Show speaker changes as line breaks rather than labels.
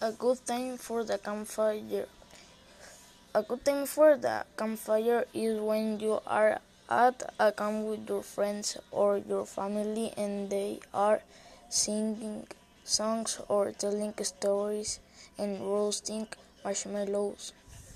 A good time for the campfire. A good time for the campfire is when you are at a camp with your friends or your family and they are singing songs or telling stories and roasting marshmallows.